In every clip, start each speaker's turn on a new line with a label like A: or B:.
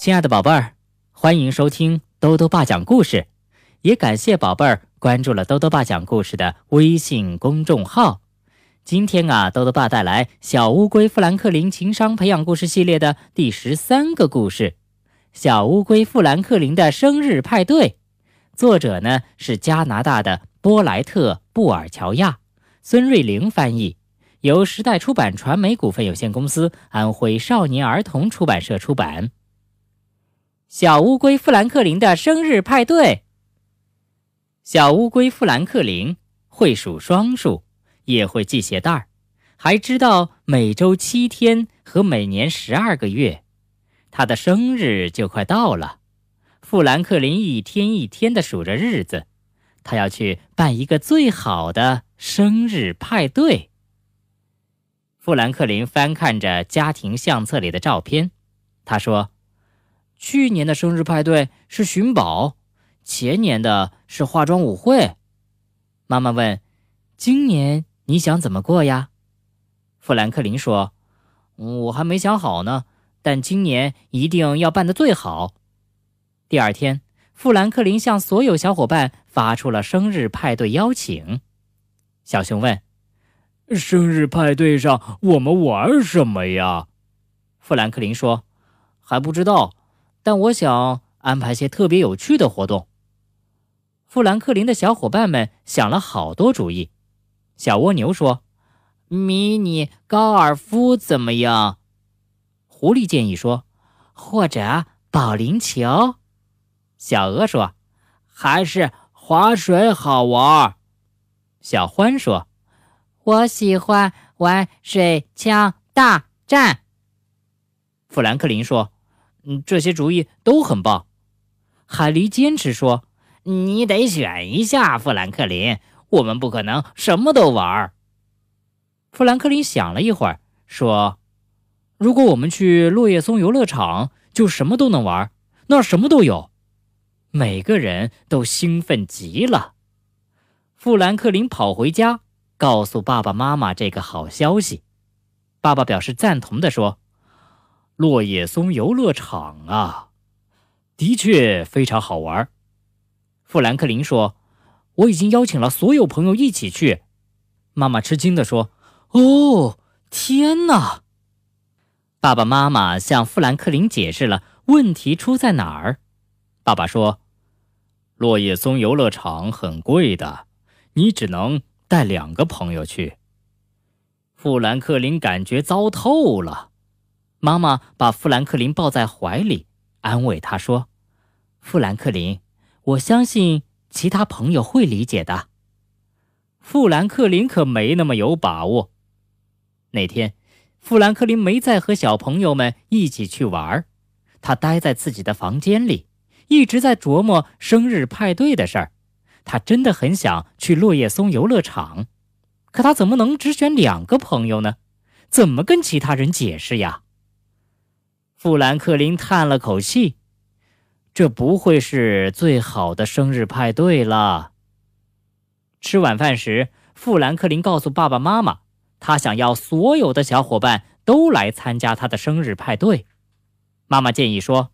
A: 亲爱的宝贝儿，欢迎收听兜兜爸讲故事，也感谢宝贝儿关注了兜兜爸讲故事的微信公众号。今天啊，兜兜爸带来《小乌龟富兰克林情商培养故事系列》的第十三个故事《小乌龟富兰克林的生日派对》。作者呢是加拿大的波莱特·布尔乔亚，孙瑞玲翻译，由时代出版传媒股份有限公司安徽少年儿童出版社出版。小乌龟富兰克林的生日派对。小乌龟富兰克林会数双数，也会系鞋带儿，还知道每周七天和每年十二个月。他的生日就快到了，富兰克林一天一天的数着日子，他要去办一个最好的生日派对。富兰克林翻看着家庭相册里的照片，他说。去年的生日派对是寻宝，前年的是化妆舞会。妈妈问：“今年你想怎么过呀？”富兰克林说：“我还没想好呢，但今年一定要办得最好。”第二天，富兰克林向所有小伙伴发出了生日派对邀请。小熊问：“
B: 生日派对上我们玩什么呀？”
A: 富兰克林说：“还不知道。”但我想安排些特别有趣的活动。富兰克林的小伙伴们想了好多主意。小蜗牛说：“迷你高尔夫怎么样？”狐狸建议说：“或者保龄球。”小鹅说：“还是划水好玩。”小獾说：“我喜欢玩水枪大战。”富兰克林说。嗯，这些主意都很棒。海狸坚持说：“你得选一下，富兰克林，我们不可能什么都玩。”富兰克林想了一会儿，说：“如果我们去落叶松游乐场，就什么都能玩，那儿什么都有。”每个人都兴奋极了。富兰克林跑回家，告诉爸爸妈妈这个好消息。爸爸表示赞同地说。落叶松游乐场啊，的确非常好玩。富兰克林说：“我已经邀请了所有朋友一起去。”妈妈吃惊地说：“哦，天哪！”爸爸妈妈向富兰克林解释了问题出在哪儿。爸爸说：“落叶松游乐场很贵的，你只能带两个朋友去。”富兰克林感觉糟透了。妈妈把富兰克林抱在怀里，安慰他说：“富兰克林，我相信其他朋友会理解的。”富兰克林可没那么有把握。那天，富兰克林没再和小朋友们一起去玩儿，他待在自己的房间里，一直在琢磨生日派对的事儿。他真的很想去落叶松游乐场，可他怎么能只选两个朋友呢？怎么跟其他人解释呀？富兰克林叹了口气：“这不会是最好的生日派对了。”吃晚饭时，富兰克林告诉爸爸妈妈，他想要所有的小伙伴都来参加他的生日派对。妈妈建议说：“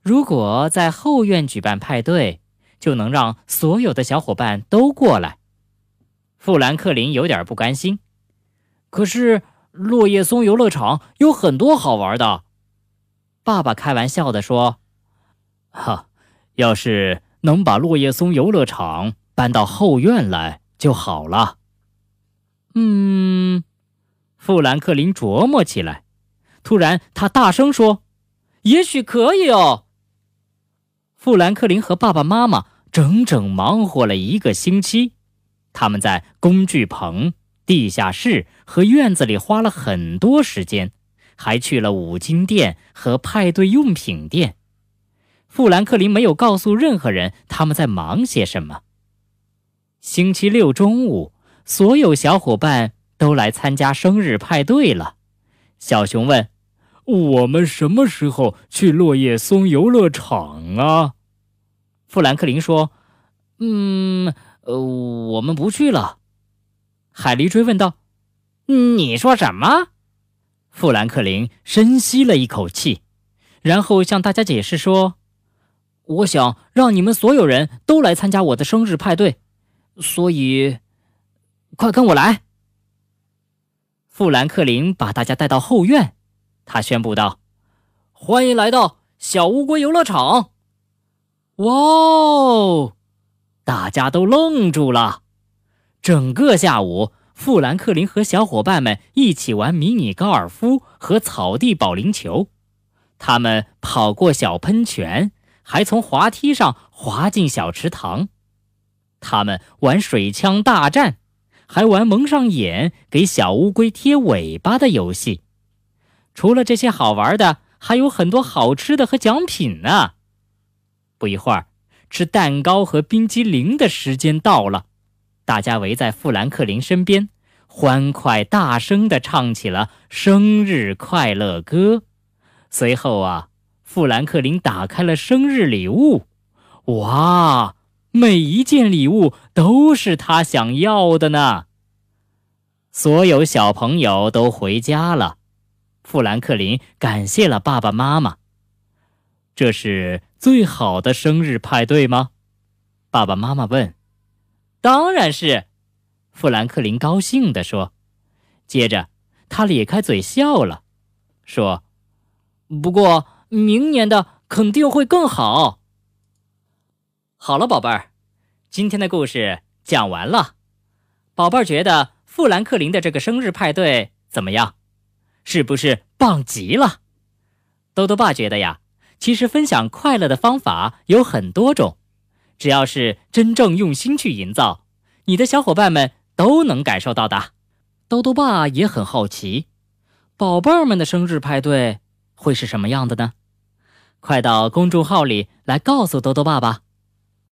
A: 如果在后院举办派对，就能让所有的小伙伴都过来。”富兰克林有点不甘心，可是落叶松游乐场有很多好玩的。爸爸开玩笑地说：“哈，要是能把落叶松游乐场搬到后院来就好了。”嗯，富兰克林琢磨起来。突然，他大声说：“也许可以哦！”富兰克林和爸爸妈妈整整忙活了一个星期，他们在工具棚、地下室和院子里花了很多时间。还去了五金店和派对用品店。富兰克林没有告诉任何人他们在忙些什么。星期六中午，所有小伙伴都来参加生日派对了。小熊问：“我们什么时候去落叶松游乐场啊？”富兰克林说：“嗯，呃，我们不去了。”海狸追问道：“你说什么？”富兰克林深吸了一口气，然后向大家解释说：“我想让你们所有人都来参加我的生日派对，所以快跟我来。”富兰克林把大家带到后院，他宣布道：“欢迎来到小乌龟游乐场！”哇哦！大家都愣住了。整个下午，富兰克林和小伙伴们一起玩迷你高尔夫和草地保龄球，他们跑过小喷泉，还从滑梯上滑进小池塘。他们玩水枪大战。还玩蒙上眼给小乌龟贴尾巴的游戏，除了这些好玩的，还有很多好吃的和奖品呢。不一会儿，吃蛋糕和冰激凌的时间到了，大家围在富兰克林身边，欢快大声地唱起了生日快乐歌。随后啊，富兰克林打开了生日礼物，哇！每一件礼物都是他想要的呢。所有小朋友都回家了，富兰克林感谢了爸爸妈妈。这是最好的生日派对吗？爸爸妈妈问。当然是，富兰克林高兴地说。接着，他咧开嘴笑了，说：“不过明年的肯定会更好。”好了，宝贝儿，今天的故事讲完了。宝贝儿觉得富兰克林的这个生日派对怎么样？是不是棒极了？豆豆爸觉得呀，其实分享快乐的方法有很多种，只要是真正用心去营造，你的小伙伴们都能感受到的。豆豆爸也很好奇，宝贝儿们的生日派对会是什么样的呢？快到公众号里来告诉豆豆爸爸。